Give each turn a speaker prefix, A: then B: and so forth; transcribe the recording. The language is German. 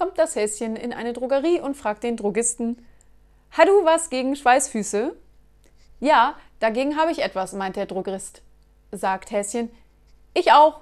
A: kommt das Häschen in eine Drogerie und fragt den Drogisten, Hast du was gegen Schweißfüße? Ja, dagegen habe ich etwas, meint der Drogist. Sagt Häschen, ich auch.